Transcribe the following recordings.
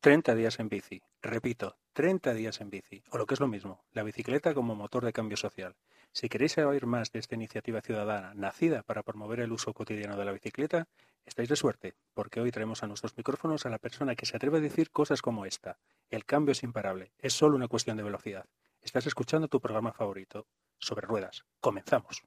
30 días en bici. Repito, 30 días en bici. O lo que es lo mismo, la bicicleta como motor de cambio social. Si queréis oír más de esta iniciativa ciudadana nacida para promover el uso cotidiano de la bicicleta, estáis de suerte, porque hoy traemos a nuestros micrófonos a la persona que se atreve a decir cosas como esta. El cambio es imparable, es solo una cuestión de velocidad. Estás escuchando tu programa favorito, sobre ruedas. Comenzamos.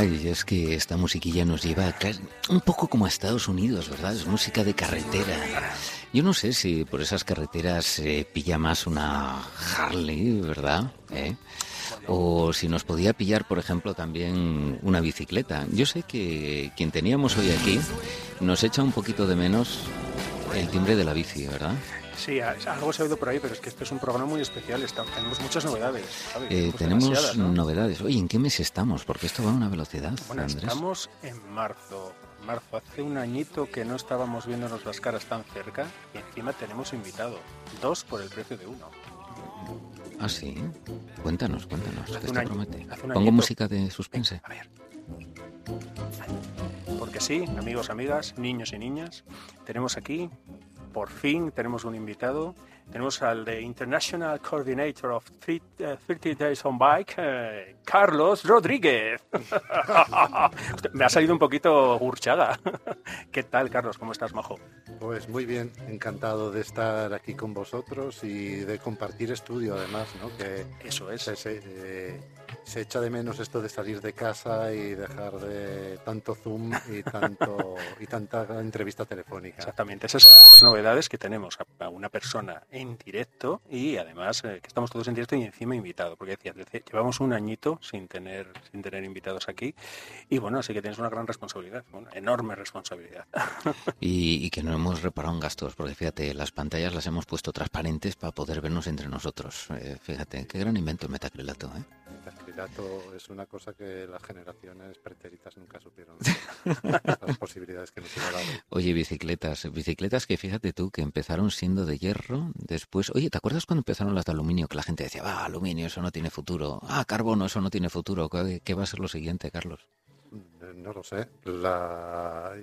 Ay, es que esta musiquilla nos lleva un poco como a Estados Unidos, ¿verdad? Es música de carretera. Yo no sé si por esas carreteras se pilla más una Harley, ¿verdad? ¿Eh? O si nos podía pillar, por ejemplo, también una bicicleta. Yo sé que quien teníamos hoy aquí nos echa un poquito de menos el timbre de la bici, ¿verdad? Sí, algo se ha oído por ahí, pero es que este es un programa muy especial. tenemos muchas novedades. Eh, tenemos novedades. Oye, ¿en qué mes estamos? Porque esto va a una velocidad. Bueno, estamos en marzo. Marzo, hace un añito que no estábamos viéndonos las caras tan cerca y encima tenemos invitado. Dos por el precio de uno. Ah, sí. Cuéntanos, cuéntanos. ¿Qué te promete? Pongo música de suspense. a ver. Porque sí, amigos, amigas, niños y niñas, tenemos aquí por fin tenemos un invitado. Tenemos al de International Coordinator of 30 eh, Days on Bike, eh, Carlos Rodríguez. Me ha salido un poquito hurchada. ¿Qué tal, Carlos? ¿Cómo estás, majo? Pues muy bien, encantado de estar aquí con vosotros y de compartir estudio, además, ¿no? Que Eso es. Eh, se echa de menos esto de salir de casa y dejar de tanto Zoom y, tanto, y tanta entrevista telefónica. Exactamente, esa es una de las novedades que tenemos, a una persona en directo y además eh, que estamos todos en directo y encima invitado, porque decía, llevamos un añito sin tener, sin tener invitados aquí y bueno, así que tienes una gran responsabilidad, una enorme responsabilidad. Y, que no hemos reparado en gastos, porque fíjate, las pantallas las hemos puesto transparentes para poder vernos entre nosotros. Eh, fíjate, qué gran invento el metacrilato, ¿eh? Metacrilato es una cosa que las generaciones pretéritas nunca supieron las posibilidades que nos iba a dar. Oye, bicicletas, bicicletas que fíjate tú que empezaron siendo de hierro, después, oye, ¿te acuerdas cuando empezaron las de aluminio que la gente decía, ah, aluminio, eso no tiene futuro, ah, carbono, eso no tiene futuro, ¿qué, va a ser lo siguiente, Carlos? No lo sé. La,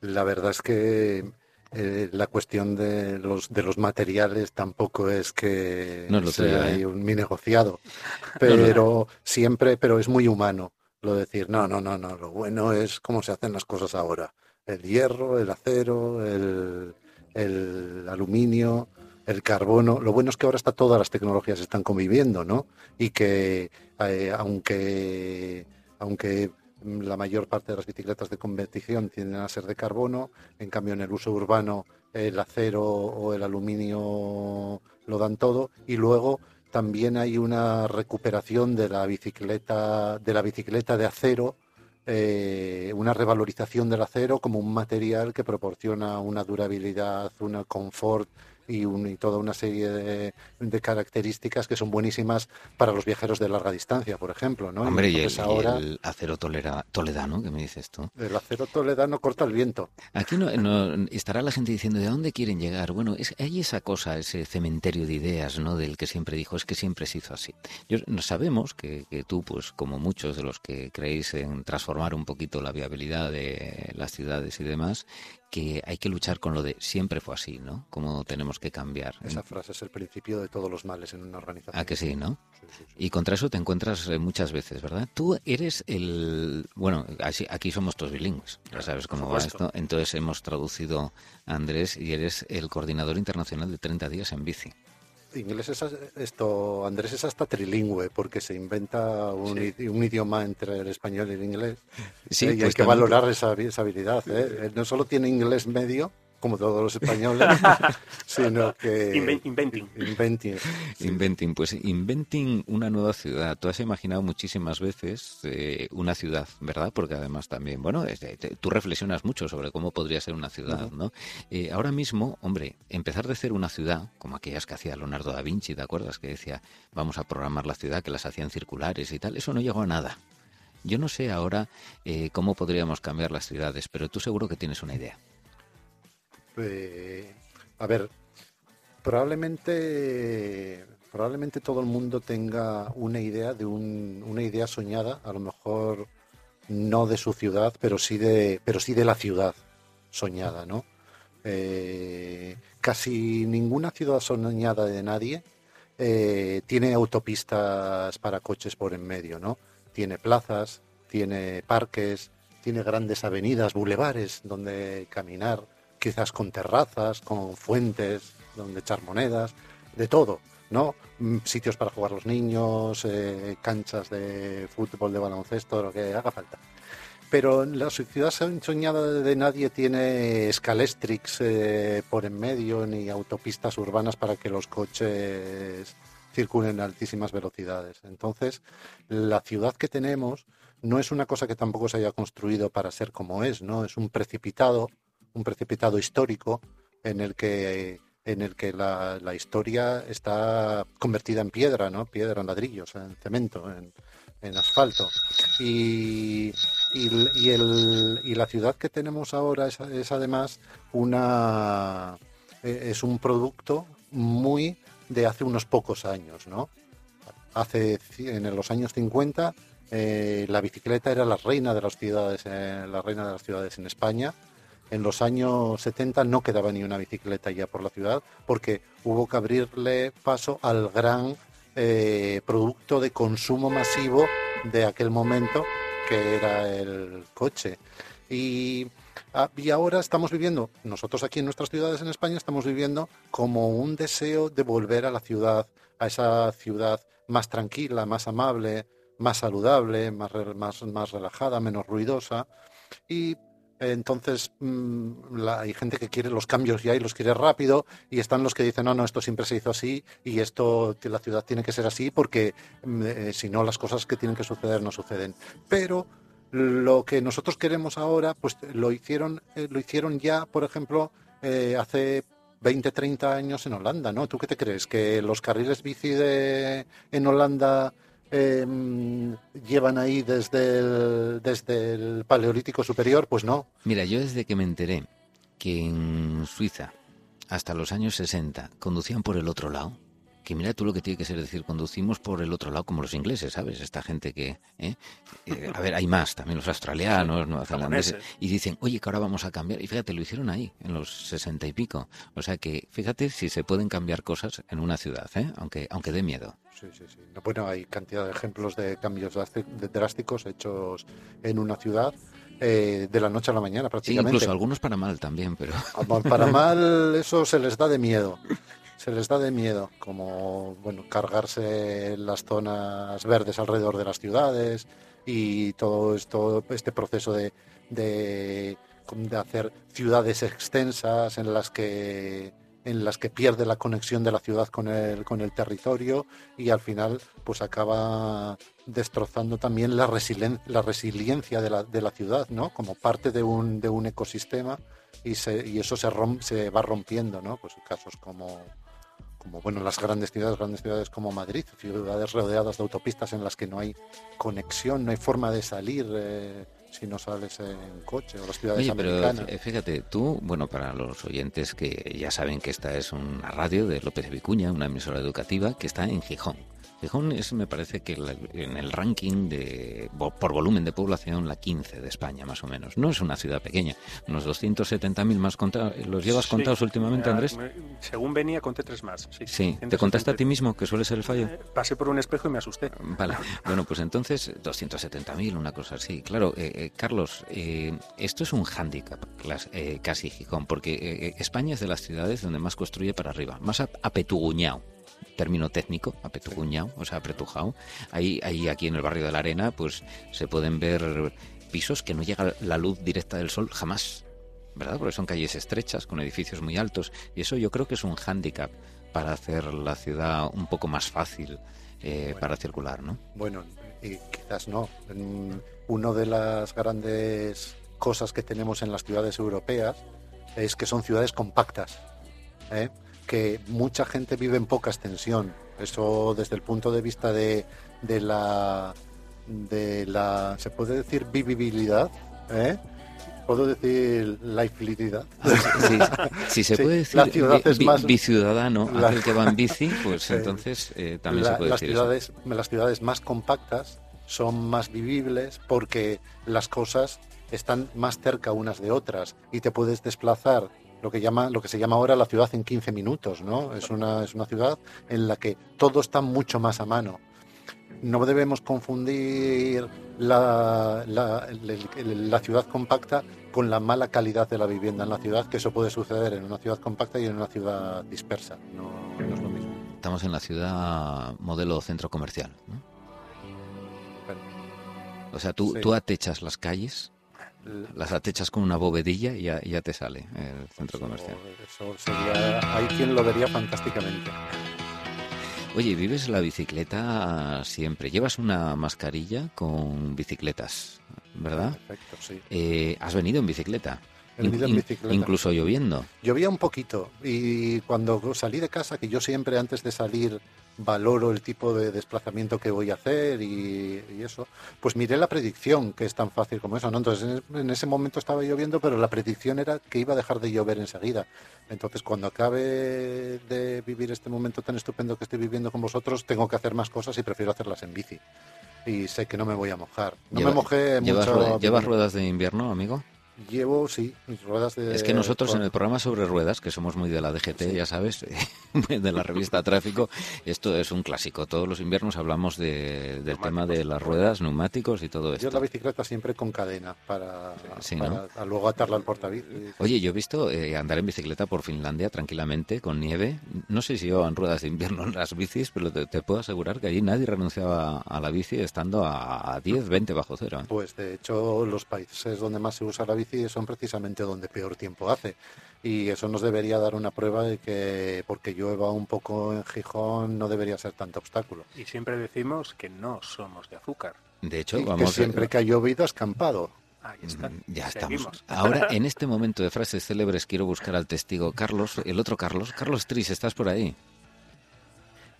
la verdad es que eh, la cuestión de los, de los materiales tampoco es que sea ¿eh? un mi negociado, pero siempre, pero es muy humano lo de decir, no, no, no, no, lo bueno es cómo se hacen las cosas ahora. El hierro, el acero, el, el aluminio, el carbono. Lo bueno es que ahora está todas las tecnologías están conviviendo, ¿no? Y que eh, aunque aunque la mayor parte de las bicicletas de competición tienden a ser de carbono, en cambio en el uso urbano el acero o el aluminio lo dan todo. Y luego también hay una recuperación de la bicicleta de la bicicleta de acero eh, una revalorización del acero como un material que proporciona una durabilidad, un confort y, toda una serie de, características que son buenísimas para los viajeros de larga distancia, por ejemplo. ¿no? Hombre, y, el, acero toledano, que me dices tú. El acero toledano corta el viento. Aquí no, estará la gente diciendo, ¿de dónde quieren llegar? Bueno, es, hay esa cosa, ese cementerio de ideas, ¿no? Del que siempre dijo, es que siempre se hizo así. Yo, sabemos que, que tú, pues como muchos de los que creéis en transformar un poquito la viabilidad de las ciudades y demás, que hay que luchar con lo de siempre fue así, ¿no? Cómo tenemos que cambiar. Esa frase es el principio de todos los males en una organización. Ah, que sí, ¿no? Y contra eso te encuentras eh, muchas veces, ¿verdad? Tú eres el... Bueno, aquí somos todos bilingües, ya sabes cómo va esto. Entonces hemos traducido a Andrés y eres el coordinador internacional de 30 días en bici inglés es esto, Andrés es hasta trilingüe porque se inventa un, idioma entre el español y el inglés. Sí, eh, y hay pues que valorar esa, habilidad. ¿eh? no solo tiene inglés medio, como todos los españoles, sino que... inventing. Inventing. Inventing, pues inventing una nueva ciudad. Tú has imaginado muchísimas veces eh, una ciudad, ¿verdad? Porque además también, bueno, tú reflexionas mucho sobre cómo podría ser una ciudad, ¿no? Eh, ahora mismo, hombre, empezar de hacer una ciudad, como aquellas que hacía Leonardo da Vinci, ¿te acuerdas? Que decía, vamos a programar la ciudad, que las hacían circulares y tal, eso no llegó a nada. Yo no sé ahora eh, cómo podríamos cambiar las ciudades, pero tú seguro que tienes una idea. Eh, a ver, probablemente, probablemente todo el mundo tenga una idea de una idea soñada, a lo mejor no de su ciudad, pero sí de, pero sí de la ciudad soñada, ¿no? Eh, casi ninguna ciudad soñada de nadie tiene autopistas para coches por en medio, ¿no? tiene plazas, tiene parques, tiene grandes avenidas, bulevares donde caminar, quizás con terrazas, con fuentes donde echar monedas, de todo, ¿no? Mm, sitios para jugar los niños, eh, canchas de fútbol, de baloncesto, lo que haga falta. Pero la ciudad soñada de nadie tiene escalestrix eh, por en medio ni autopistas urbanas para que los coches circulen a altísimas velocidades. Entonces, la ciudad que tenemos no es una cosa que tampoco se haya construido para ser como es, ¿no? Es un precipitado, un precipitado histórico en el que en el que la, historia está convertida en piedra, ¿no? Piedra, en ladrillos, en cemento, en, asfalto. Y, y, la ciudad que tenemos ahora es, es además una e, es un producto muy de hace unos pocos años, ¿no? Hace, en los años 50 eh, la bicicleta era la reina de las ciudades, eh, la reina de las ciudades en España. En los años 70 no quedaba ni una bicicleta ya por la ciudad porque hubo que abrirle paso al gran eh, producto de consumo masivo de aquel momento que era el coche. Y Ah, y ahora estamos viviendo, nosotros aquí en nuestras ciudades en España estamos viviendo como un deseo de volver a la ciudad, a esa ciudad más tranquila, más amable, más saludable, más, más, más relajada, menos ruidosa. Y entonces mm, hay gente que quiere los cambios ya y los quiere rápido y están los que dicen, no, no, esto siempre se hizo así y esto, la ciudad tiene que ser así porque mm, eh, si no las cosas que tienen que suceder no suceden. Pero lo que nosotros queremos ahora, pues lo hicieron, eh, lo hicieron ya, por ejemplo, eh, hace 20, 30 años en Holanda, ¿no? ¿Tú qué te crees? ¿Que los carriles bici de, en Holanda em, llevan ahí desde el, desde el Paleolítico Superior? Pues no. Mira, yo desde que me enteré que en Suiza, hasta los años 60, conducían por el otro lado, que mira tú lo que tiene que ser decir, conducimos por el otro lado como los ingleses, ¿sabes? Esta gente que... ¿eh? Eh, a ver, hay más, también los australianos, neozelandeses, y dicen, oye, que ahora vamos a cambiar. Y fíjate, lo hicieron ahí, en los sesenta y pico. O sea que, fíjate si se pueden cambiar cosas en una ciudad, ¿eh? aunque, aunque dé miedo. Sí, sí, sí. Bueno, hay cantidad de ejemplos de cambios drásticos hechos en una ciudad. Eh, de la noche a la mañana prácticamente. Sí, incluso algunos para mal también, pero... Para mal eso se les da de miedo se les da de miedo, como bueno, cargarse las zonas verdes alrededor de las ciudades y todo esto, este proceso de, de, hacer ciudades extensas en las que en las que pierde la conexión de la ciudad con el, con el territorio y al final pues acaba destrozando también la, la resiliencia de la, de la, ciudad, ¿no? Como parte de un, de un ecosistema y, se, y eso se, se va rompiendo, ¿no? Pues casos como, como bueno las grandes ciudades, grandes ciudades como Madrid, ciudades rodeadas de autopistas en las que no hay conexión, no hay forma de salir eh, si no sales en coche o las ciudades Oye, americanas. pero fíjate, tú, bueno, para los oyentes que ya saben que esta es una radio de López Vicuña, una emisora educativa que está en Gijón. Gijón es, me parece que en el ranking de por volumen de población la 15 de España, más o menos. No es una ciudad pequeña. Unos 270.000 más contados. ¿Los llevas contados últimamente, Andrés? Según venía, conté tres más. Sí. ¿Te contaste a ti mismo que suele ser el fallo? Eh, pasé por un espejo y me asusté. Vale. bueno, pues entonces 270.000, una cosa así. Claro, eh, eh, Carlos, esto es un hándicap casi Gijón, porque España es de las ciudades donde más construye para arriba, más apetuguñado término técnico, apetuguñao, o sea, apretujao. Ahí, ahí aquí en el barrio de la Arena, pues se pueden ver pisos que no llega la luz directa del sol jamás. ¿verdad? Porque son calles estrechas, con edificios muy altos, y eso yo creo que es un hándicap para hacer la ciudad un poco más fácil eh, para circular, ¿no? Bueno, y quizás no. Una de las grandes cosas que tenemos en las ciudades europeas es que son ciudades compactas, ¿eh? Que mucha gente vive en poca extensión. Eso desde el punto de vista de, de la de la se puede decir vivibilidad, ¿eh? puedo decir la infelicidad. Si se puede decir la ciudad es más, biciudadano, aquel que va en bici, pues entonces eh, también se puede las decir ciudades, Las ciudades más compactas son más vivibles porque las cosas están más cerca unas de otras y te puedes desplazar lo que llama lo que se llama ahora la ciudad en 15 minutos, ¿no? Es una es una ciudad en la que todo está mucho más a mano no debemos confundir la, la, ciudad compacta con la mala calidad de la vivienda en la ciudad, que eso puede suceder en una ciudad compacta y en una ciudad dispersa. No, es lo mismo. Estamos en la ciudad modelo centro comercial. o sea, tú, tú atechas las calles, las atechas con una bovedilla y ya, te sale el centro comercial. Eso sería, hay quien lo vería fantásticamente. Oye, vives la bicicleta siempre. Llevas una mascarilla con bicicletas, ¿verdad? Perfecto, sí. Eh, ¿Has venido en bicicleta? He venido en bicicleta. Incluso lloviendo. Llovía un poquito y cuando salí de casa, que yo siempre antes de salir valoro el tipo de desplazamiento que voy a hacer y, eso, pues miré la predicción, que es tan fácil como eso, ¿no? Entonces en, ese momento estaba lloviendo, pero la predicción era que iba a dejar de llover enseguida. Entonces cuando acabe de vivir este momento tan estupendo que estoy viviendo con vosotros, tengo que hacer más cosas y prefiero hacerlas en bici. Y sé que no me voy a mojar. No me mojé mucho. ¿Llevas ruedas de invierno, amigo? Llevo, sí, mis ruedas de... Es que nosotros en el programa sobre ruedas, que somos muy de la DGT, ya sabes, de la revista Tráfico, esto es un clásico. Todos los inviernos hablamos del tema de las ruedas, neumáticos y todo esto. Yo la bicicleta siempre con cadena para, luego atarla al portabici. Oye, yo he visto eh, andar en bicicleta por Finlandia tranquilamente, con nieve. No sé si llevan ruedas de invierno en las bicis, pero te, puedo asegurar que allí nadie renunciaba a la bici estando a, a 10, 20 bajo cero. ¿eh? Pues de hecho los países donde más se usa la bici son precisamente donde peor tiempo hace. Y eso nos debería dar una prueba de que porque llueva un poco en Gijón no debería ser tanto obstáculo. Y siempre decimos que no somos de azúcar. De hecho, vamos. Que siempre que ha llovido ha escampado. Ahí está. Ya estamos. Ahora, en este momento de frases célebres, quiero buscar al testigo Carlos, el otro Carlos. Carlos Tris, ¿estás por ahí?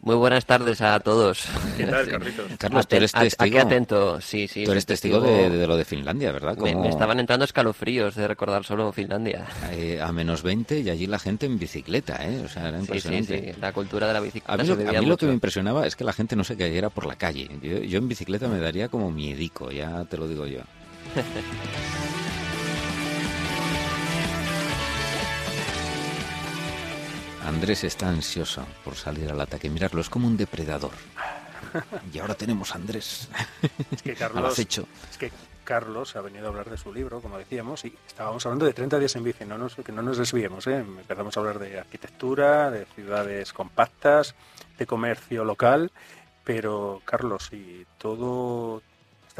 Muy buenas tardes a todos. ¿Qué tal, Carlitos? Carlos, tú eres testigo. Aquí atento, sí, sí. Tú eres testigo, De, lo de Finlandia, ¿verdad? Me, estaban entrando escalofríos de recordar solo Finlandia. Eh, a menos 20 y allí la gente en bicicleta, ¿eh? O sea, era impresionante. Sí, sí, la cultura de la bicicleta. A mí, lo, que me impresionaba es que la gente no se cayera por la calle. Yo, yo en bicicleta me daría como miedico, ya te lo digo yo. Andrés está ansioso por salir al ataque. Mirarlo, es como un depredador. Y ahora tenemos a Andrés. Es que Carlos, es que Carlos ha venido a hablar de su libro, como decíamos, y estábamos hablando de 30 días en bici, no nos, que no nos desviemos. ¿eh? Empezamos a hablar de arquitectura, de ciudades compactas, de comercio local, pero Carlos, y todo,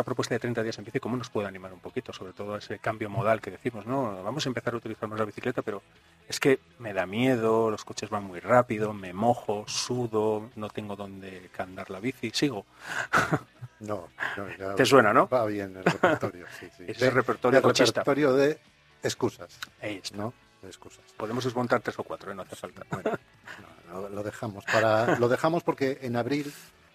esta propuesta de 30 días en bici, ¿cómo nos puede animar un poquito? Sobre todo ese cambio modal que decimos, ¿no? Vamos a empezar a utilizar más la bicicleta, pero es que me da miedo, los coches van muy rápido, me mojo, sudo, no tengo dónde andar la bici, sigo. No, no ¿Te suena, no? Va bien el repertorio, sí, sí. Es el repertorio, de, repertorio de excusas. Ahí ¿no? De excusas. Podemos desmontar tres o cuatro, ¿eh? no hace falta. Bueno, no, lo, dejamos. Para, lo dejamos porque en abril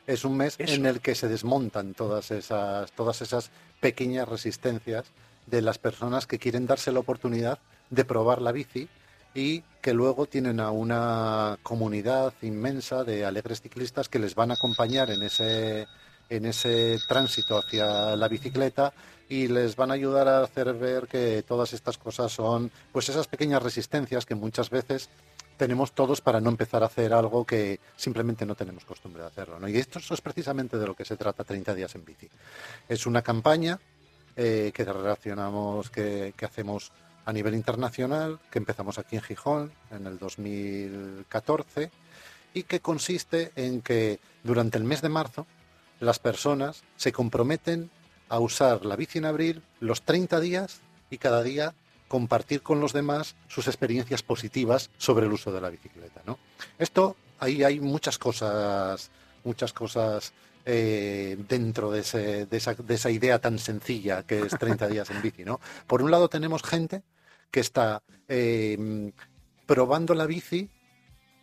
es un mes en el que se desmontan todas esas, todas esas pequeñas resistencias de las personas que quieren darse la oportunidad de probar la bici y que luego tienen a una comunidad inmensa de alegres ciclistas que les van a acompañar en ese, en ese tránsito hacia la bicicleta y les van a ayudar a hacer ver que todas estas cosas son pues esas pequeñas resistencias que muchas veces tenemos todos para no empezar a hacer algo que simplemente no tenemos costumbre de hacerlo. ¿no? Y esto es precisamente de lo que se trata 30 días en bici. Es una campaña eh, que relacionamos, que, que hacemos a nivel internacional que empezamos aquí en Gijón en el 2014 y que consiste en que durante el mes de marzo las personas se comprometen a usar la bici en abril los 30 días y cada día compartir con los demás sus experiencias positivas sobre el uso de la bicicleta. ¿no? Esto, ahí hay muchas cosas, muchas cosas eh, dentro de, esa, idea tan sencilla que es 30 días en bici. ¿no? Por un lado tenemos gente que está eh, probando la bici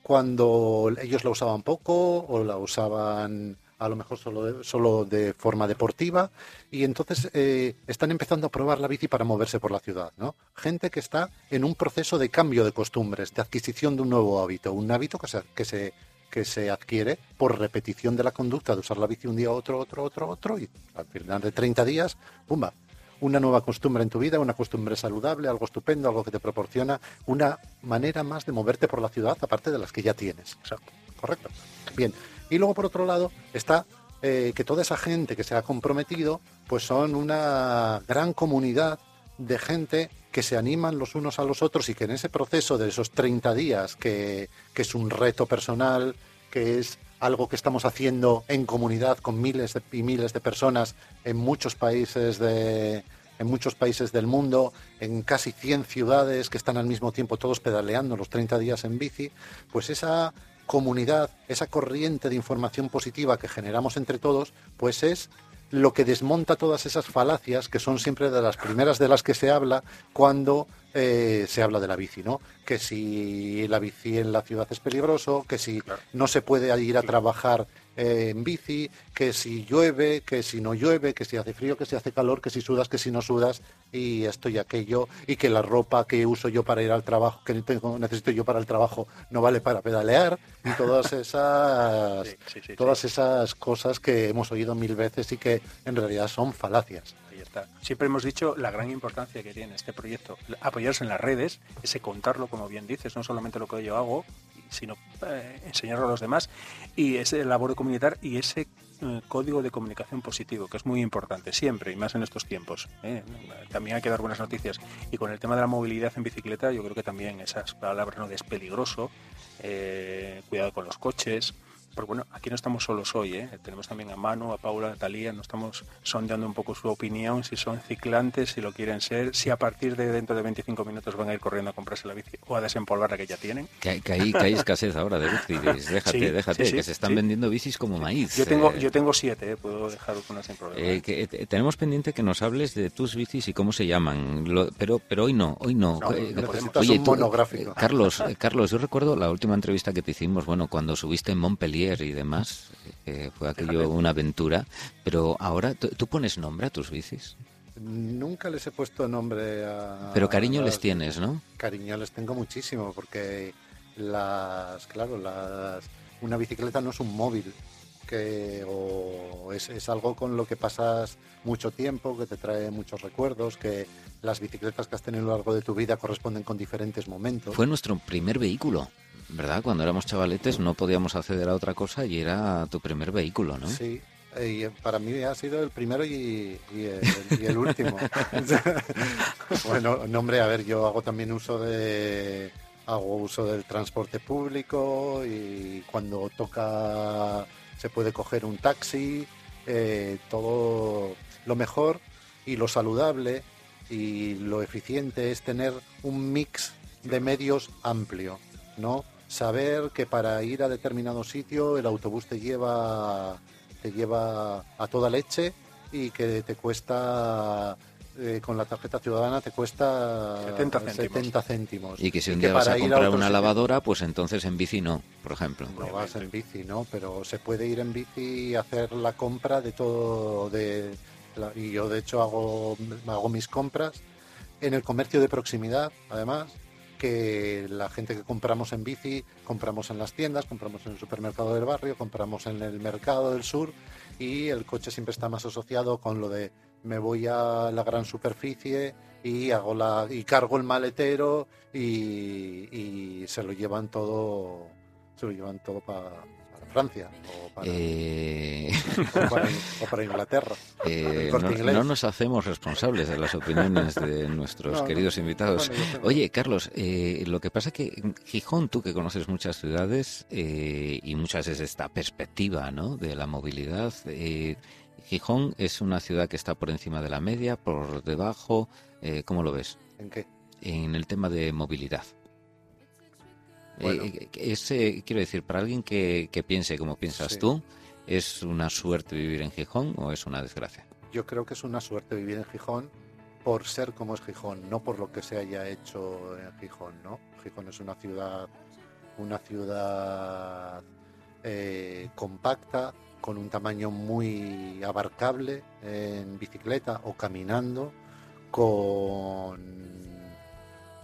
cuando ellos la usaban poco o la usaban a lo mejor solo solo de forma deportiva, y entonces eh, están empezando a probar la bici para moverse por la ciudad, ¿no? Gente que está en un proceso de cambio de costumbres, de adquisición de un nuevo hábito, un hábito que se, que se, que se adquiere por repetición de la conducta de usar la bici un día, otro, otro, otro, otro, y al final de 30 días, ¡pumba! Una nueva costumbre en tu vida, una costumbre saludable, algo estupendo, algo que te proporciona una manera más de moverte por la ciudad, aparte de las que ya tienes. Exacto. Correcto. Bien, y luego, por otro lado, está eh, que toda esa gente que se ha comprometido, pues son una gran comunidad de gente que se animan los unos a los otros y que en ese proceso de esos 30 días, que, que es un reto personal, que es algo que estamos haciendo en comunidad con miles y miles de personas en muchos países de, en muchos países del mundo, en casi 100 ciudades que están al mismo tiempo todos pedaleando los 30 días en bici, pues esa comunidad, esa corriente de información positiva que generamos entre todos, pues es lo que desmonta todas esas falacias que son siempre de las primeras de las que se habla cuando eh, se habla de la bici, ¿no? Que si la bici en la ciudad es peligroso, que si no se puede ir a trabajar eh, en bici, que si llueve, que si no llueve, que si hace frío, que si hace calor, que si sudas, que si no sudas, y esto y aquello, y que la ropa que uso yo para ir al trabajo, que necesito yo para el trabajo, no vale para pedalear, y todas esas, todas esas cosas que hemos oído mil veces y que en realidad son falacias. Siempre hemos dicho la gran importancia que tiene este proyecto, apoyarse en las redes, ese contarlo, como bien dices, no solamente lo que yo hago, sino eh, enseñarlo a los demás, y ese labor comunitar y ese eh, código de comunicación positivo, que es muy importante siempre y más en estos tiempos. ¿eh? También hay que dar buenas noticias. Y con el tema de la movilidad en bicicleta, yo creo que también esas palabras no es peligroso, cuidado con los coches, porque bueno, aquí no estamos solos hoy, ¿eh? tenemos también a Manu, a Paula, a Talía, nos estamos sondeando un poco su opinión, si son ciclantes, si lo quieren ser, si a partir de dentro de 25 minutos van a ir corriendo a comprarse la bici o a desempolvar la que ya tienen. Que, hay, escasez ahora de bicis, déjate, déjate, que se están vendiendo bicis como maíz. Yo tengo, eh. yo tengo siete, ¿eh? puedo dejar una sin problema. Eh, que, tenemos pendiente que nos hables de tus bicis y cómo se llaman, pero, pero hoy no, hoy no. oye, tú, monográfico. Carlos, Carlos, yo recuerdo la última entrevista que te hicimos, bueno, cuando subiste en Montpellier, y demás. fue aquello una aventura. Pero ahora, ¿tú, pones nombre a tus bicis? Nunca les he puesto nombre a... Pero cariño les tienes, ¿no? Cariño les tengo muchísimo, porque las... Claro, las... Una bicicleta no es un móvil, que o es, es, algo con lo que pasas mucho tiempo, que te trae muchos recuerdos, que las bicicletas que has tenido a lo largo de tu vida corresponden con diferentes momentos. Fue nuestro primer vehículo. ¿Verdad? Cuando éramos chavaletes no podíamos acceder a otra cosa y era tu primer vehículo, ¿no? Sí, y para mí ha sido el primero y, el, último. bueno, no, hombre, a ver, yo hago también uso de hago uso del transporte público y cuando toca se puede coger un taxi, eh, todo lo mejor y lo saludable y lo eficiente es tener un mix de medios amplio, ¿no? Saber que para ir a determinado sitio el autobús te lleva, te lleva a toda leche y que te cuesta eh, con la tarjeta ciudadana te cuesta 70 céntimos. Y que si un día vas a comprar una lavadora, pues entonces en bici no, por ejemplo. No vas en bici, ¿no? Pero se puede ir en bici y hacer la compra de todo. De, y yo, de hecho, hago, hago mis compras en el comercio de proximidad, además, que la gente que compramos en bici, compramos en las tiendas, compramos en el supermercado del barrio, compramos en el mercado del sur y el coche siempre está más asociado con lo de me voy a la gran superficie y hago la y cargo el maletero y, y se lo llevan todo se lo llevan todo para Francia eh, o para, Inglaterra. Eh, no, nos hacemos responsables de las opiniones de nuestros queridos invitados. Oye, Carlos, eh, lo que pasa es que Gijón, tú que conoces muchas ciudades y muchas es esta perspectiva ¿no? de la movilidad, Gijón es una ciudad que está por encima de la media, por debajo, ¿cómo lo ves? ¿En qué? en el tema de movilidad. Eh, eh, quiero decir, para alguien que, piense como piensas tú, ¿es una suerte vivir en Gijón o es una desgracia? Yo creo que es una suerte vivir en Gijón por ser como es Gijón, no por lo que se haya hecho en Gijón, ¿no? Gijón es una ciudad, una ciudad eh, compacta, con un tamaño muy abarcable en bicicleta o caminando, con,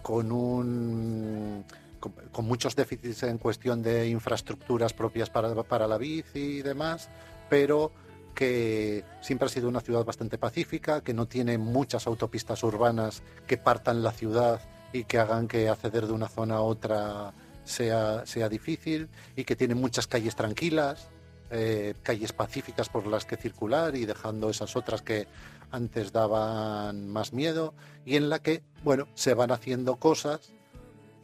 con un con, muchos déficits en cuestión de infraestructuras propias para, para la bici y demás, pero que siempre ha sido una ciudad bastante pacífica, que no tiene muchas autopistas urbanas que partan la ciudad y que hagan que acceder de una zona a otra sea, sea difícil y que tiene muchas calles tranquilas, eh, calles pacíficas por las que circular y dejando esas otras que antes daban más miedo y en la que, bueno, se van haciendo cosas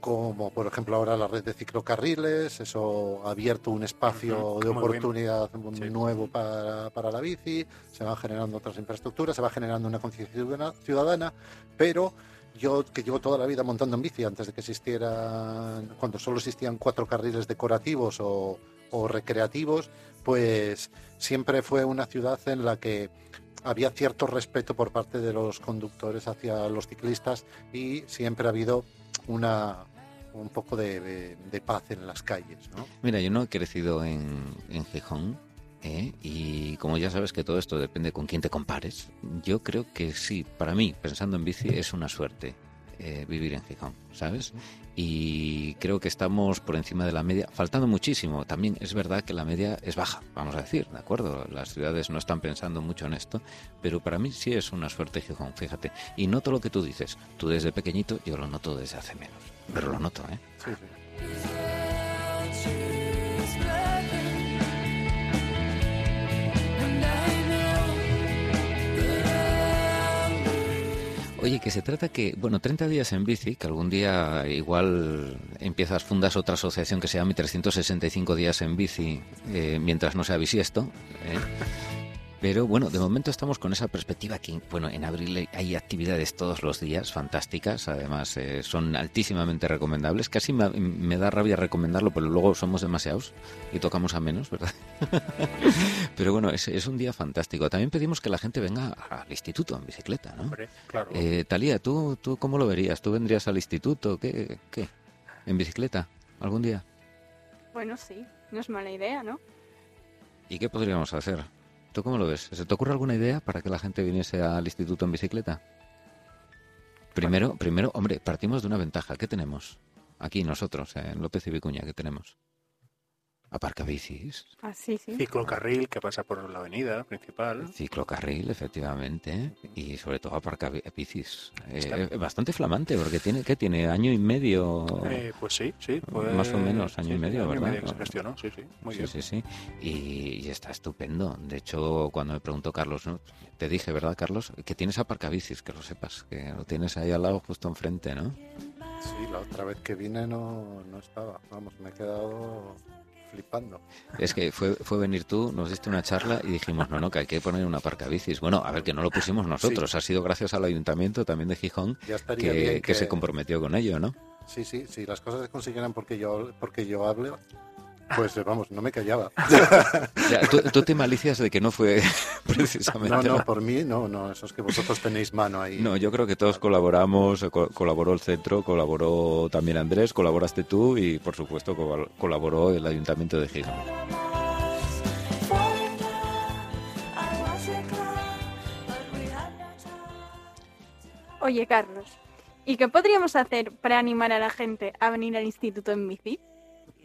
como por ejemplo ahora la red de ciclocarriles, eso ha abierto un espacio de oportunidad nuevo para, para, la bici, se van generando otras infraestructuras, se va generando una conciencia ciudadana, pero yo que llevo toda la vida montando en bici antes de que existieran, cuando solo existían cuatro carriles decorativos o, o recreativos, pues siempre fue una ciudad en la que había cierto respeto por parte de los conductores hacia los ciclistas y siempre ha habido una, un poco de, paz en las calles. ¿no? Mira, yo no he crecido en, Gijón. ¿eh? Y como ya sabes que todo esto depende con quién te compares, yo creo que sí, para mí, pensando en bici, es una suerte eh, vivir en Gijón, ¿sabes? Y creo que estamos por encima de la media, faltando muchísimo. También es verdad que la media es baja, vamos a decir, ¿de acuerdo? Las ciudades no están pensando mucho en esto, pero para mí sí es una suerte Gijón, fíjate. Y noto lo que tú dices, tú desde pequeñito, yo lo noto desde hace menos pero lo noto, ¿eh? Sí, Oye, que se trata que, bueno, 30 días en bici, que algún día igual empiezas, fundas otra asociación que se llama 365 días en bici, eh, mientras no sea bisiesto. ¿eh? Pero bueno, de momento estamos con esa perspectiva que, bueno, en abril hay actividades todos los días fantásticas, además eh, son altísimamente recomendables. Casi me, da rabia recomendarlo, pero luego somos demasiados y tocamos a menos, ¿verdad? pero bueno, es, un día fantástico. También pedimos que la gente venga al instituto en bicicleta, ¿no? claro. Eh, Talía, ¿tú, ¿tú cómo lo verías? ¿Tú vendrías al instituto? ¿Qué? ¿Qué? ¿En bicicleta? ¿Algún día? Bueno, sí, no es mala idea, ¿no? ¿Y qué podríamos hacer? ¿Tú cómo lo ves? ¿Se te ocurre alguna idea para que la gente viniese al instituto en bicicleta? Primero, primero, hombre, partimos de una ventaja. ¿Qué tenemos? Aquí nosotros, en López y Vicuña, ¿qué tenemos? Aparcabicis. Ah, sí, sí. Ciclocarril que pasa por la avenida principal. Ciclocarril, efectivamente. Y sobre todo aparcabicis. Eh, bastante flamante, porque tiene, ¿qué tiene? ¿Año y medio? Eh, pues sí, sí. Más o menos, año y medio, ¿verdad? Año y medio gestionó, sí, sí. Muy bien. Sí, sí. Y, está estupendo. De hecho, cuando me preguntó Carlos, ¿no? te dije, ¿verdad, Carlos? Que tienes aparcabicis, que lo sepas, que lo tienes ahí al lado, justo enfrente, ¿no? Sí, la otra vez que vine no, no estaba. Vamos, me he quedado flipando. Es que fue, fue venir tú, nos diste una charla y dijimos, no, no, que hay que poner una parca bicis. Bueno, a ver, que no lo pusimos nosotros, ha sido gracias al ayuntamiento también de Gijón que, que, se comprometió con ello, ¿no? Sí, sí, sí, las cosas se consiguieran porque yo, porque yo hable, pues vamos, no me callaba. ¿tú, te malicias de que no fue precisamente. No, no, por mí no, no, eso es que vosotros tenéis mano ahí. No, yo creo que todos colaboramos, colaboró el centro, colaboró también Andrés, colaboraste tú y por supuesto colaboró el Ayuntamiento de Gijón. Oye, Carlos, ¿y qué podríamos hacer para animar a la gente a venir al instituto en bici?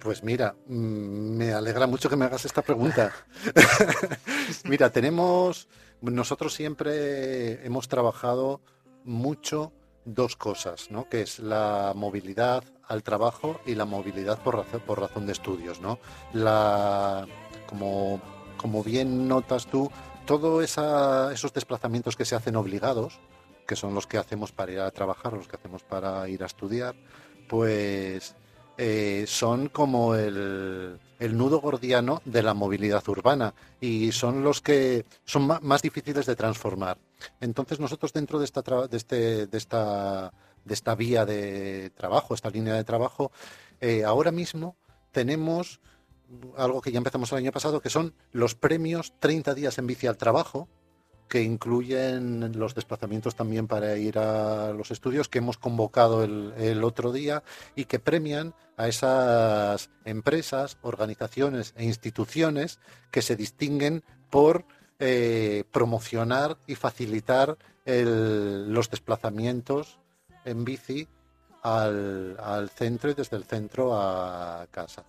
Pues mira, mm, me alegra mucho que me hagas esta pregunta. mira, tenemos, nosotros siempre hemos trabajado mucho dos cosas, ¿no? Que es la movilidad al trabajo y la movilidad por razón, por razón de estudios, ¿no? La, como, como bien notas tú, todos esos desplazamientos que se hacen obligados, que son los que hacemos para ir a trabajar, los que hacemos para ir a estudiar, pues eh, son como el, nudo gordiano de la movilidad urbana y son los que son más difíciles de transformar. Entonces nosotros dentro de esta, de este, de esta de esta vía de trabajo, esta línea de trabajo, eh, ahora mismo tenemos algo que ya empezamos el año pasado, que son los premios 30 días en bici al trabajo, que incluyen los desplazamientos también para ir a los estudios que hemos convocado el, otro día y que premian a esas empresas, organizaciones e instituciones que se distinguen por eh, promocionar y facilitar los desplazamientos en bici al, al, centro y desde el centro a casa.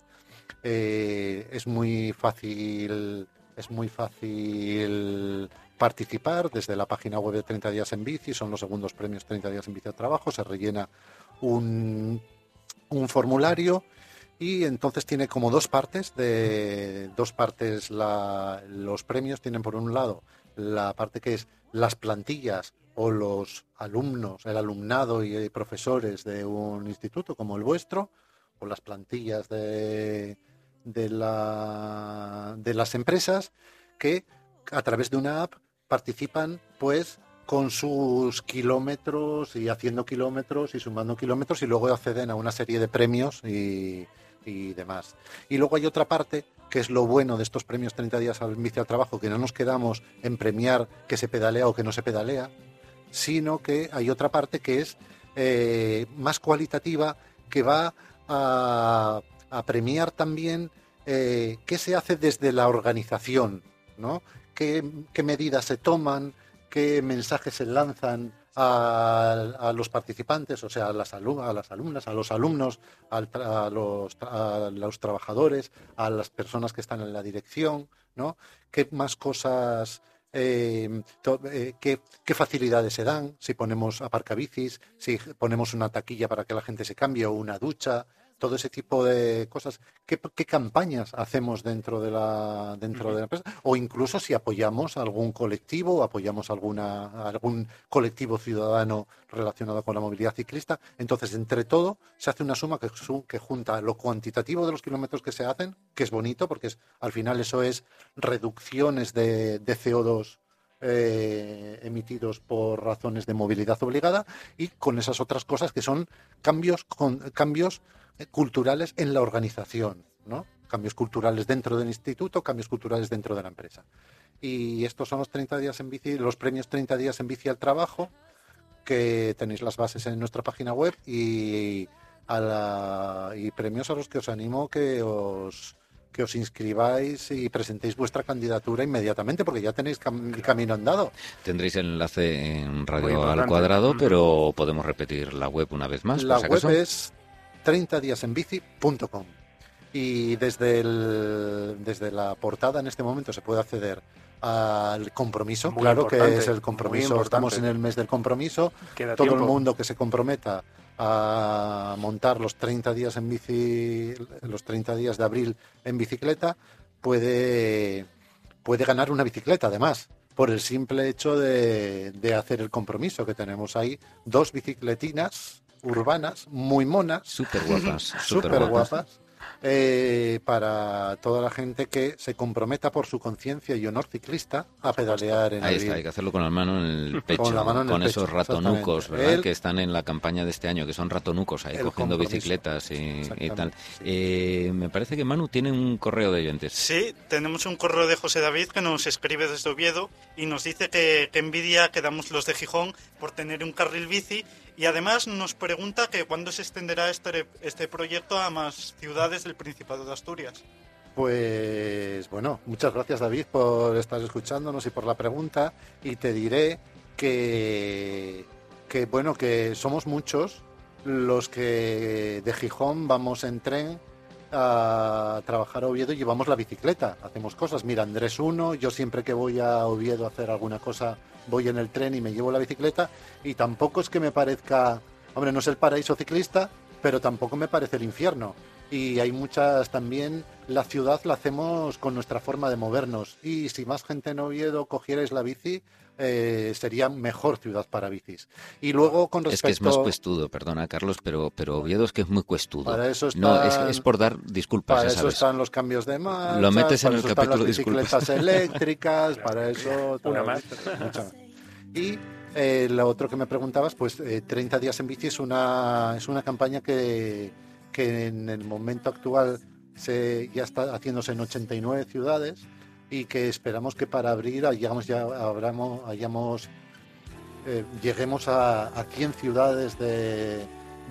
Eh, es muy fácil, es muy fácil participar desde la página web de 30 días en bici, son los segundos premios 30 días en bici de trabajo, se rellena un, un formulario y entonces tiene como dos partes de dos partes los premios tienen por un lado la parte que es las plantillas o los alumnos, el alumnado y profesores de un instituto como el vuestro, o las plantillas de, de, la, de las empresas que a través de una app participan pues con sus kilómetros y haciendo kilómetros y sumando kilómetros y luego acceden a una serie de premios y, y demás. Y luego hay otra parte que es lo bueno de estos premios 30 días al bici al trabajo, que no nos quedamos en premiar que se pedalea o que no se pedalea, sino que hay otra parte que es eh, más cualitativa, que va a, premiar también eh, qué se hace desde la organización, ¿no? Qué, medidas se toman, qué mensajes se lanzan a, los participantes, o sea, a las, a las alumnas, a los alumnos, a, los, a, los, trabajadores, a las personas que están en la dirección, ¿no? ¿Qué más cosas, eh, eh, qué, qué, facilidades se dan si ponemos aparcabicis, si ponemos una taquilla para que la gente se cambie o una ducha, todo ese tipo de cosas. ¿Qué, campañas hacemos dentro de la dentro de la empresa? O incluso si apoyamos a algún colectivo, apoyamos alguna, algún colectivo ciudadano relacionado con la movilidad ciclista. Entonces, entre todo, se hace una suma que, que junta lo cuantitativo de los kilómetros que se hacen, que es bonito, porque es, al final eso es reducciones de, de CO2 eh, emitidos por razones de movilidad obligada y con esas otras cosas que son cambios, con, cambios culturales en la organización, ¿no? Cambios culturales dentro del instituto, cambios culturales dentro de la empresa. Y estos son los 30 días en bici, los premios 30 días en bici al trabajo, que tenéis las bases en nuestra página web y, a y premios a los que os animo que os que os inscribáis y presentéis vuestra candidatura inmediatamente, porque ya tenéis el camino andado. Tendréis el enlace en Radio al Cuadrado, pero podemos repetir la web una vez más. La web es 30díasenbici.com y desde, el, desde la portada en este momento se puede acceder al compromiso, claro que es el compromiso, estamos en el mes del compromiso, todo el mundo que se comprometa a montar los 30 días en bici, los 30 días de abril en bicicleta, puede, puede ganar una bicicleta además, por el simple hecho de, de hacer el compromiso que tenemos ahí, dos bicicletinas urbanas muy monas. Súper guapas. Súper guapas. Eh, para toda la gente que se comprometa por su conciencia y honor ciclista a pedalear en Ahí está, hay que hacerlo con la mano en el pecho, con, esos ratonucos, ¿verdad? que están en la campaña de este año, que son ratonucos ahí cogiendo bicicletas y, tal. Eh, me parece que Manu tiene un correo de oyentes. Sí, tenemos un correo de José David que nos escribe desde Oviedo y nos dice que, que envidia que damos los de Gijón por tener un carril bici y además nos pregunta que cuándo se extenderá este, este proyecto a más ciudades del Principado de Asturias. Pues bueno, muchas gracias David por estar escuchándonos y por la pregunta. Y te diré que, que bueno, que somos muchos los que de Gijón vamos en tren a trabajar a Oviedo y llevamos la bicicleta, hacemos cosas. Mira, Andrés uno, yo siempre que voy a Oviedo a hacer alguna cosa voy en el tren y me llevo la bicicleta y tampoco es que me parezca, hombre, no es el paraíso ciclista, pero tampoco me parece el infierno. Y hay muchas también, la ciudad la hacemos con nuestra forma de movernos. Y si más gente en Oviedo cogierais la bici, eh, sería mejor ciudad para bicis. Y luego con respecto... Es que es más cuestudo, perdona Carlos, pero, pero Oviedo es que es muy cuestudo. Para eso no, es, por dar disculpas. Para eso están los cambios de marcha, Lo metes en el capítulo las bicicletas eléctricas, para eso... Una más. Y eh, lo otro que me preguntabas, pues 30 días en bici es una, es una campaña que, que en el momento actual se, ya está haciéndose en 89 ciudades y que esperamos que para abril hayamos, ya abramos, hayamos, lleguemos a, a 100 ciudades de,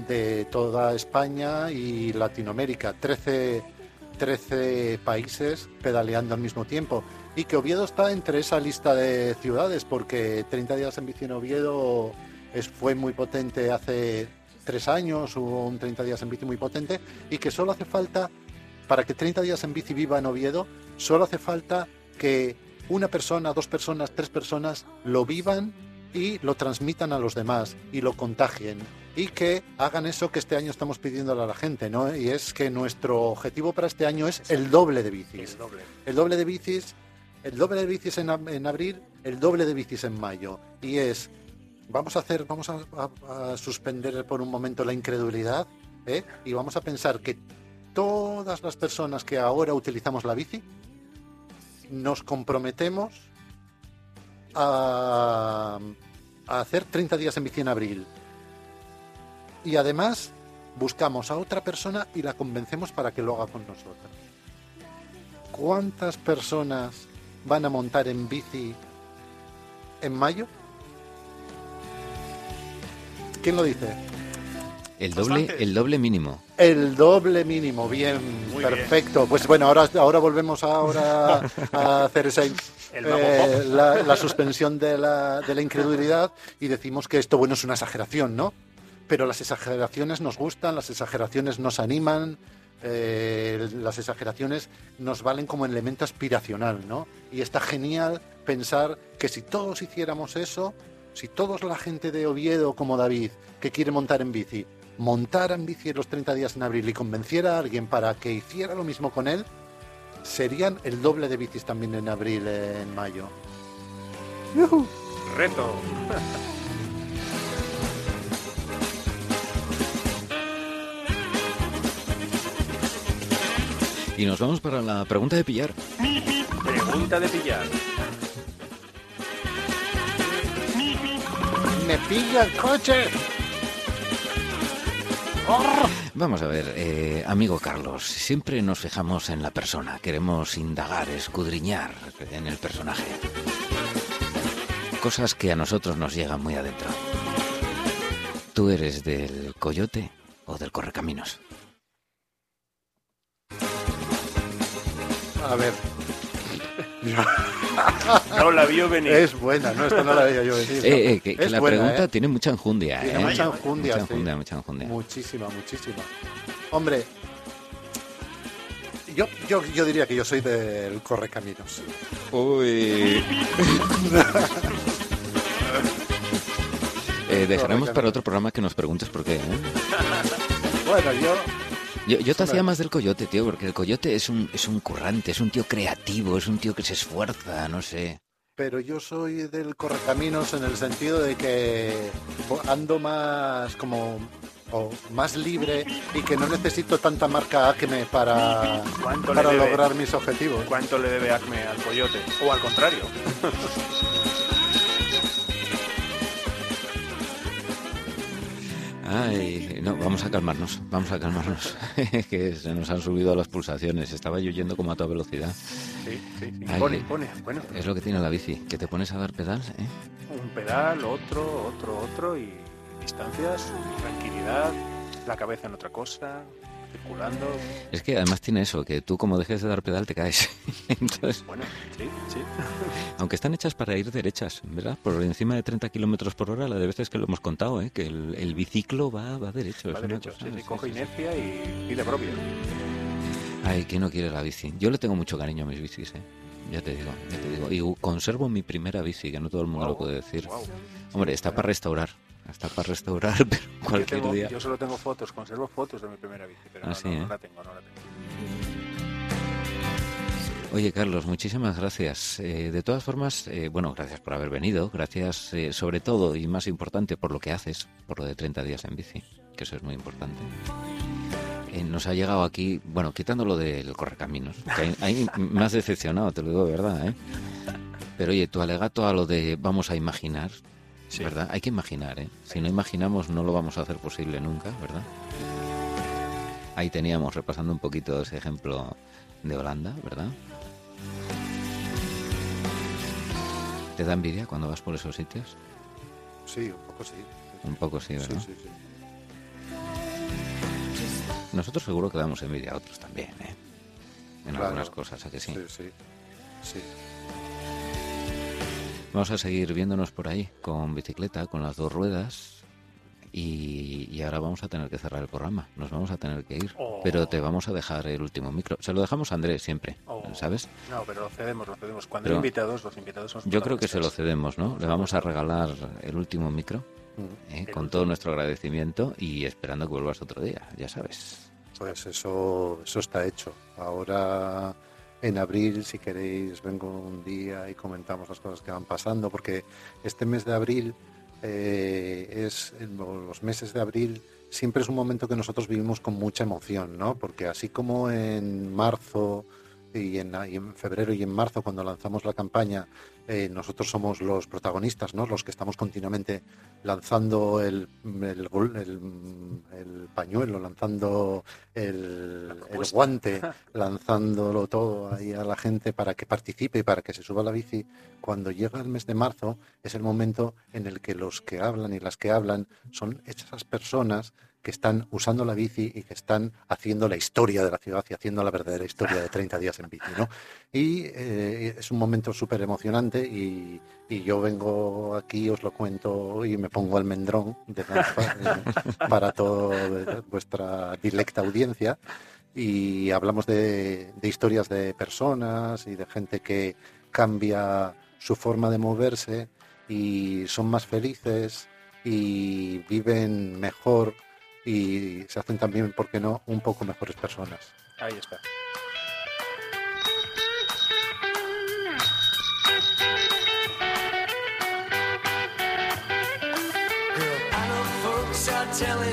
de toda España y Latinoamérica, 13, 13 países pedaleando al mismo tiempo. Y que Oviedo está entre esa lista de ciudades, porque 30 días en bici Oviedo es, fue muy potente hace tres años, hubo un 30 días en bici muy potente, y que solo hace falta, para que 30 días en bici viva en Oviedo, solo hace falta que una persona, dos personas, tres personas lo vivan y lo transmitan a los demás y lo contagien y que hagan eso que este año estamos pidiéndole a la gente, ¿no? Y es que nuestro objetivo para este año es el doble de bicis. El doble, de bicis, el doble de bicis en, abril, el doble de bicis en mayo. Y es, vamos a hacer, vamos a, suspender por un momento la incredulidad ¿eh? y vamos a pensar que todas las personas que ahora utilizamos la bici nos comprometemos a, a hacer 30 días en bici en abril y además buscamos a otra persona y la convencemos para que lo haga con nosotros. ¿Cuántas personas van a montar en bici en mayo? ¿Quién lo dice? El doble, el doble mínimo. El doble mínimo, bien, perfecto. Pues bueno, ahora, ahora volvemos ahora a hacer esa, eh, la, la, suspensión de la, de la incredulidad y decimos que esto, bueno, es una exageración, ¿no? pero las exageraciones nos gustan, las exageraciones nos animan, eh, las exageraciones nos valen como elemento aspiracional, ¿no? Y está genial pensar que si todos hiciéramos eso, si todos la gente de Oviedo como David, que quiere montar en bici, montara en bici en los 30 días en abril y convenciera a alguien para que hiciera lo mismo con él, serían el doble de bicis también en abril, en mayo. Reto. Y nos vamos para la pregunta de pillar. Pregunta de pillar. Me pilla el coche. Vamos a ver, eh, amigo Carlos, siempre nos fijamos en la persona, queremos indagar, escudriñar en el personaje. Cosas que a nosotros nos llegan muy adentro. ¿Tú eres del coyote o del correcaminos? A ver. no la vio venir. Es buena, no, esto no la veía yo venir. Eh, eh, que, la pregunta ¿eh? tiene mucha enjundia. Tiene mucha enjundia, mucha enjundia, mucha enjundia. Muchísima, muchísima. Hombre, yo, yo, yo diría que yo soy del correcaminos. Uy. eh, dejaremos para otro programa que nos preguntes por qué. bueno, yo yo, te hacía más del coyote, tío, porque el coyote es un, es un currante, es un tío creativo, es un tío que se esfuerza, no sé. Pero yo soy del correcaminos en el sentido de que ando más como o más libre y que no necesito tanta marca Acme para, para lograr mis objetivos. ¿Cuánto le debe Acme al coyote? O al contrario. Ay, no, vamos a calmarnos, vamos a calmarnos, que se nos han subido las pulsaciones, estaba yo yendo como a toda velocidad. Sí, sí, sí. pone, pone, bueno. Es lo que tiene la bici, que te pones a dar pedal, ¿eh? Un pedal, otro, otro, otro y distancias, tranquilidad, la cabeza en otra cosa, circulando. Es que además tiene eso, que tú como dejes de dar pedal te caes. Entonces, bueno, sí, sí. Aunque están hechas para ir derechas, ¿verdad? Por encima de 30 kilómetros por hora, la de veces que lo hemos contado, ¿eh? que el, biciclo va, va derecho. Va derecho, sí, coge inercia y, de propio. Ay, ¿quién no quiere la bici? Yo le tengo mucho cariño a mis bicis, ¿eh? Ya te digo, ya te digo. Y conservo mi primera bici, que no todo el mundo lo puede decir. Hombre, está para restaurar está para restaurar, pero cualquier yo día. Yo solo tengo fotos, conservo fotos de mi primera bici, pero no, ¿eh? la tengo, no la tengo. Oye, Carlos, muchísimas gracias. Eh, de todas formas, eh, bueno, gracias por haber venido. Gracias, sobre todo y más importante, por lo que haces, por lo de 30 días en bici, que eso es muy importante. nos ha llegado aquí, bueno, quitando lo del correcaminos, que hay, más decepcionado, te lo digo de verdad, ¿eh? Pero oye, tu alegato a lo de vamos a imaginar, ¿verdad? Hay que imaginar, ¿eh? Si no imaginamos no lo vamos a hacer posible nunca, ¿verdad? Ahí teníamos, repasando un poquito ese ejemplo de Holanda, ¿verdad? ¿Te da envidia cuando vas por esos sitios? Sí, un poco sí. Un poco sí, ¿verdad? Sí, sí, sí. Nosotros seguro que damos envidia a otros también, ¿eh? En algunas cosas, ¿a que sí? Sí, sí. sí. Vamos a seguir viéndonos por ahí con bicicleta, con las dos ruedas. Y, ahora vamos a tener que cerrar el programa. Nos vamos a tener que ir. Oh. Pero te vamos a dejar el último micro. Se lo dejamos a Andrés siempre, oh. ¿sabes? No, pero lo cedemos, lo cedemos. Cuando hay invitados, los invitados son Yo creo que se lo cedemos, ¿no? Le vamos a regalar el último micro. Mm. ¿eh? con todo nuestro agradecimiento y esperando que vuelvas otro día, ya sabes. Pues eso, eso está hecho. Ahora en abril, si queréis, vengo un día y comentamos las cosas que van pasando, porque este mes de abril eh, es los meses de abril siempre es un momento que nosotros vivimos con mucha emoción, ¿no? Porque así como en marzo y en, en, febrero y en marzo, cuando lanzamos la campaña, eh, nosotros somos los protagonistas, ¿no? los que estamos continuamente lanzando el, el, el, pañuelo, lanzando el, guante, lanzándolo todo ahí a la gente para que participe y para que se suba a la bici. Cuando llega el mes de marzo es el momento en el que los que hablan y las que hablan son esas personas que están usando la bici y que están haciendo la historia de la ciudad y haciendo la verdadera historia de 30 días en bici. ¿no? Y eh, es un momento súper emocionante y, yo vengo aquí, os lo cuento y me pongo almendrón de para toda vuestra directa audiencia y hablamos de historias de personas y de gente que cambia su forma de moverse y son más felices y viven mejor y se hacen también, ¿por qué no?, un poco mejores personas. Ahí está. telling